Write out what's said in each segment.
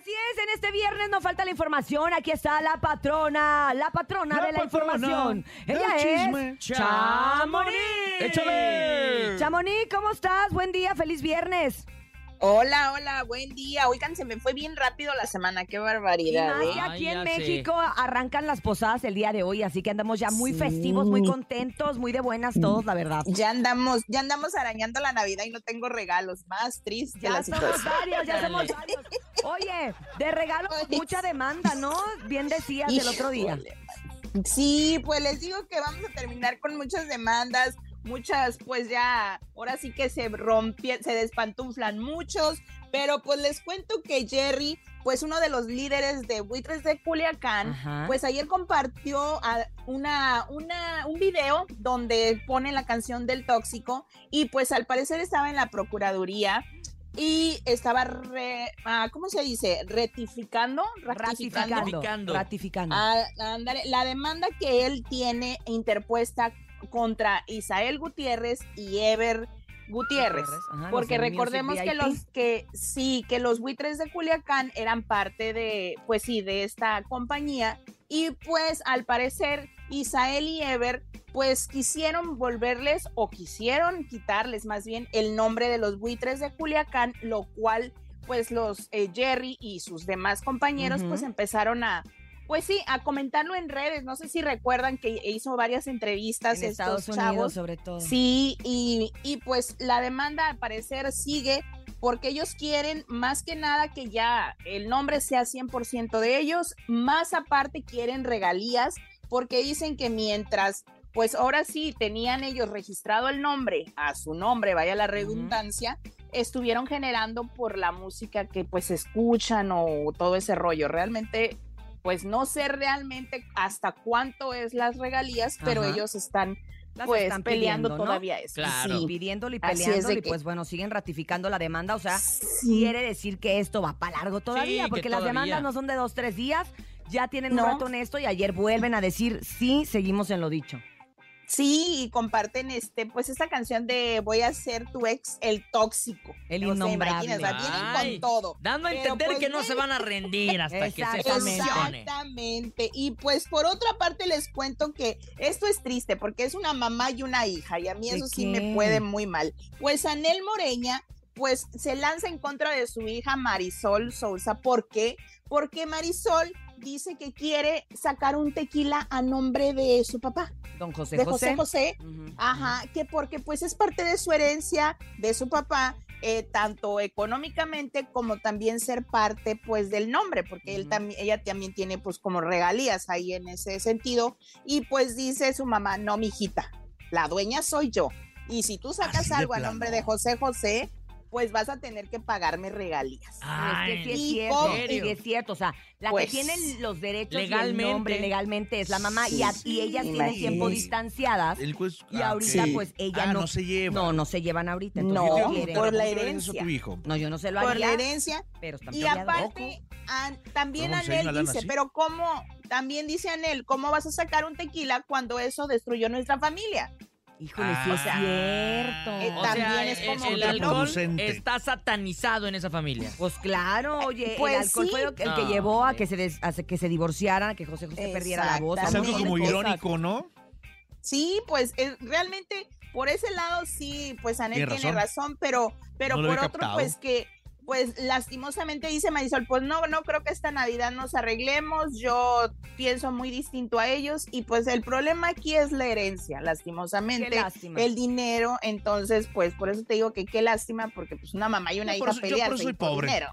Así es, en este viernes no falta la información. Aquí está la patrona, la patrona La de la patrona información. del Ella chisme. es Chamonix. ¡Échale! Chamonix, ¿cómo estás? Buen día, feliz viernes. Hola, hola, buen día. Oigan, se me fue bien rápido la semana, qué Y barbaridad. ¿eh? que aquí Ay, en. México arrancan las posadas el día de hoy, así que andamos ya muy Sí. festivos, muy contentos, muy de buenas todos, la verdad. Ya andamos, ya andamos arañando la Navidad y no tengo regalos. Más triste Ya la somos situación. varios, ya somos varios. Oye, de regalo Ay, mucha demanda, ¿no? Bien decías el otro día. Sí, pues les digo que vamos a terminar con muchas demandas, muchas, pues ya, ahora sí que se rompieron, se despantuflan muchos, pero pues les cuento que Jerry, pues uno de los líderes de Buitres de Culiacán, Ajá. pues ayer compartió una, una, un video donde pone la canción del tóxico y pues al parecer estaba en la Procuraduría y estaba, re- ah, ¿cómo se dice? Ratificando, Ratificando. Ratificando. Ratificando. Ah, ándale, la demanda que él tiene interpuesta contra Isael Gutiérrez y Ever Gutiérrez. Ajá, Porque recordemos que los que sí, que los buitres de Culiacán eran parte de, pues sí, de esta compañía. Y pues al parecer Isael y Ever pues quisieron volverles o quisieron quitarles más bien el nombre de los buitres de Culiacán, lo cual pues los eh, Jerry y sus demás compañeros pues empezaron a pues sí, a comentarlo en redes. No sé si recuerdan que hizo varias entrevistas en estos Estados Unidos chavos. sobre todo. Sí, y, y pues la demanda al parecer sigue porque ellos quieren más que nada que ya el nombre sea 100% de ellos, más aparte quieren regalías porque dicen que mientras, pues ahora sí tenían ellos registrado el nombre a su nombre, vaya la redundancia, estuvieron generando por la música que pues escuchan o todo ese rollo. Realmente, pues no sé realmente hasta cuánto es las regalías, pero Ajá. ellos están Las pues están peleando pidiendo, ¿no? todavía eso. Claro. Sí. Pidiéndolo y peleándolo y que- pues bueno, siguen ratificando la demanda, o sea, Sí. quiere decir que esto va para largo todavía, que porque las todavía. demandas no son de dos, tres días, ya tienen No. un rato en esto y ayer vuelven a decir, sí, seguimos en lo dicho. Sí, y comparten este, pues esta canción de Voy a ser tu ex, el tóxico. El innombrable. o sea, vienen Ay, con todo. Dando a entender pues, que no se van a rendir hasta que se solucione. Exactamente. Y pues por otra parte les cuento que esto es triste porque es una mamá y una hija y a mí ¿De eso sí qué? me puede muy mal. Pues Anel Moreña pues se lanza en contra de su hija Marisol Sousa. ¿Por qué? Porque Marisol dice que quiere sacar un tequila a nombre de su papá, Don José de José. José. Ajá, que porque pues es parte de su herencia, de su papá, eh, tanto económicamente como también ser parte pues del nombre, porque él también, ella también tiene pues como regalías ahí en ese sentido. Y pues dice su mamá, no, mijita, la dueña soy yo. Y si tú sacas Así algo a nombre de José José, pues vas a tener que pagarme regalías. Ay, es que sí es ¿y cierto, cómo? sí es cierto, o sea, la Pues, que tiene los derechos legalmente. y el nombre legalmente es la mamá y, a- y ellas tienen tiempo distanciadas El juez- y ah, ahorita pues ella Ah, no, no se lleva. no, no se llevan ahorita, No, por la ¿Cómo le harías eso a herencia. tu hijo? No, yo no se lo Por haría, la herencia pero Y aparte, también Anel dice, así. pero ¿cómo? También dice Anel, ¿cómo vas a sacar un tequila cuando eso destruyó nuestra familia? Híjole, sí es Ah. cierto. Eh, O también sea, es el- como el, otro alcohol producente. está satanizado en esa familia. Pues claro, oye, Pues el alcohol sí. fue lo que- el que No, llevó a que se des- a que se divorciaran, a que José José perdiera la voz. Es algo como irónico, ¿no? Sí, pues eh, realmente por ese lado sí, pues Anel Tiene tiene razón, pero, pero No por otro, captado. pues que, pues lastimosamente dice Marisol, pues no, no creo que esta Navidad nos arreglemos, yo pienso muy distinto a ellos y pues el problema aquí es la herencia, lastimosamente. Qué lástima. el dinero, entonces pues por eso te digo que qué lástima porque pues una mamá y una Yo hija eso- yo por soy pobre. dinero.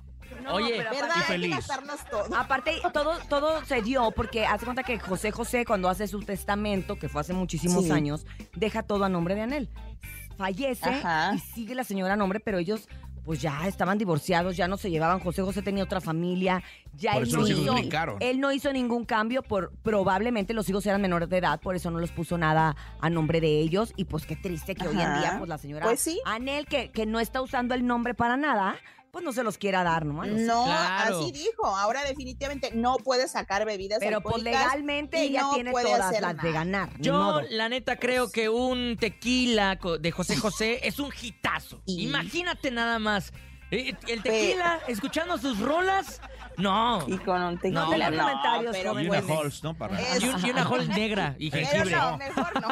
No, Oye, pero ¿Verdad? aparte- Y Hay que feliz. gastarnos todo. Aparte, todo, todo se dio porque hace cuenta que José José, cuando hace su testamento, que fue hace muchísimos Sí. años, deja todo a nombre de Anel. Fallece Ajá. y sigue la señora a nombre, pero ellos pues ya estaban divorciados, ya no se llevaban. José José tenía otra familia, ya Por él eso no, los hijos hizo, él no hizo ningún cambio, por probablemente los hijos eran menores de edad, por eso no los puso nada a nombre de ellos. Y pues qué triste que hoy en día, pues la señora Pues sí. Anel, que, que no está usando el nombre para nada, pues no se los quiera dar, ¿no? No, Claro. así dijo. Ahora definitivamente no puede sacar bebidas Pero pues legalmente ella no tiene puede todas hacer las de ganar. Yo, la neta, creo que un tequila de José José es un hitazo. Y- Imagínate nada más. eh, El tequila, escuchando sus rolas, No. Y con un tequila. No, no, comentarios, pero. Y una pues, Halls, ¿no? Para Es- Y, un- y una hall negra y jengibre. no, mejor no.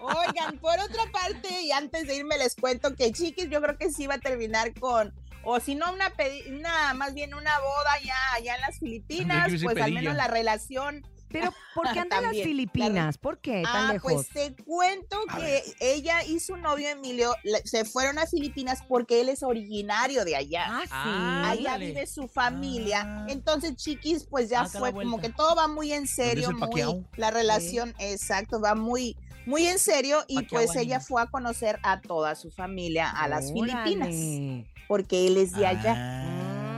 Oigan, por otra parte, y antes de irme les cuento que Chiquis yo creo que sí va a terminar con, o si no una, una más bien una boda ya allá en las Filipinas, pues al menos la relación. Pero, ¿por qué andan en las Filipinas? ¿Por qué tan Ah, lejos? pues te cuento A que ella y su novio Emilio se fueron a Filipinas porque él es originario de allá. ah, sí. Ah, Allá vive su familia. Ah. Entonces, Chiquis, pues ya Ah, fue como que todo va muy en serio, muy la relación, exacto, va muy muy en serio y pues ella fue a conocer a toda su familia a las Filipinas Órale. Porque él es de allá. Ah.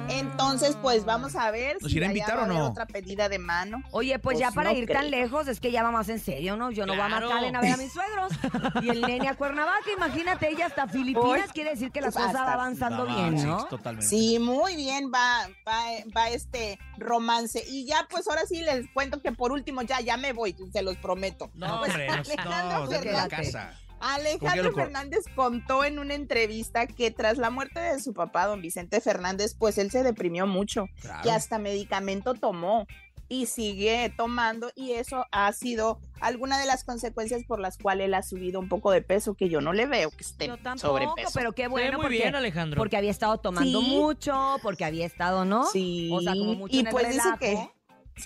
Entonces, pues vamos a ver ¿Nos si irá a invitar va o a haber no? otra pedida de mano. Oye, pues, Pues ya para no ir tan lejos es que ya va más en serio, ¿no? Yo no voy a marcarle a ver a mis suegros. Y el nene a Cuernavaca, imagínate, ella hasta Filipinas, quiere decir que la cosa va avanzando Va, va, bien, sí, ¿no? totalmente. Sí, muy bien, va, va, va este romance. Y ya, pues ahora sí les cuento que por último ya, ya me voy, se los prometo. No, Pues, hombre, no, no, de la Fernández. casa. Alejandro Fernández contó en una entrevista que tras la muerte de su papá, don Vicente Fernández, pues él se deprimió mucho, Claro. que hasta medicamento tomó y sigue tomando y eso ha sido alguna de las consecuencias por las cuales él ha subido un poco de peso que yo no le veo que esté Yo tampoco, sobrepeso. pero qué Se ve bueno muy porque, bien, Alejandro. porque había estado tomando Sí. mucho, porque había estado, ¿no? Sí, O sea, como mucho y en el pues dice que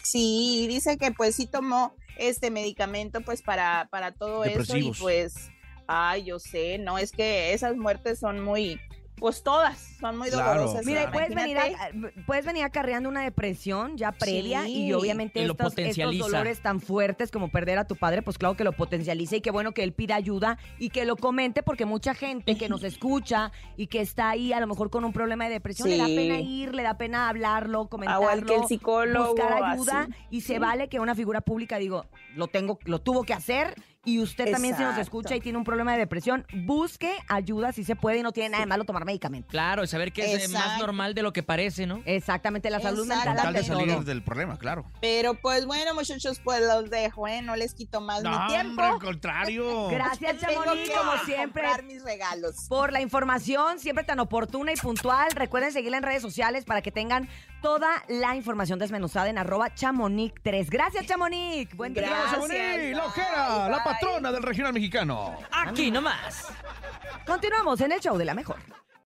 sí, dice que pues sí tomó este medicamento pues para, para todo eso y pues, ay, yo sé, no, es que esas muertes son muy, pues todas son muy Claro, dolorosas. Mira, y Claro. puedes venir, a- puedes venir acarreando una depresión ya previa y Sí. obviamente Y lo estos, estos dolores tan fuertes como perder a tu padre, pues claro que lo potencializa y qué bueno que él pida ayuda y que lo comente porque mucha gente que nos escucha y que está ahí a lo mejor con un problema de depresión le da pena ir, le da pena hablarlo, Igual comentarlo, que el psicólogo. buscar ayuda así. y se Sí. vale que una figura pública digo, lo tengo lo tuvo que hacer y usted también si nos escucha y tiene un problema de depresión, busque ayuda si se puede y no tiene nada de malo tomar medicamentos. Claro, y saber que es eh, más normal de lo que parece, ¿no? Exactamente, la salud Con mental tal de salir todo. del problema, claro. Pero pues bueno, muchachos, pues los dejo, ¿eh? No les quito más No, mi tiempo. hombre, al contrario. Gracias, Tengo Chamonix, como siempre, comprar mis regalos. por la información, siempre tan oportuna y puntual. Recuerden seguirla en redes sociales para que tengan toda la información desmenuzada en arroba chamonix3. Gracias, Chamonix. Buen día. Gracias. Chamonix, la ojera, la bye. Patrona del regional mexicano. Aquí nomás. Continuamos en el show de la mejor.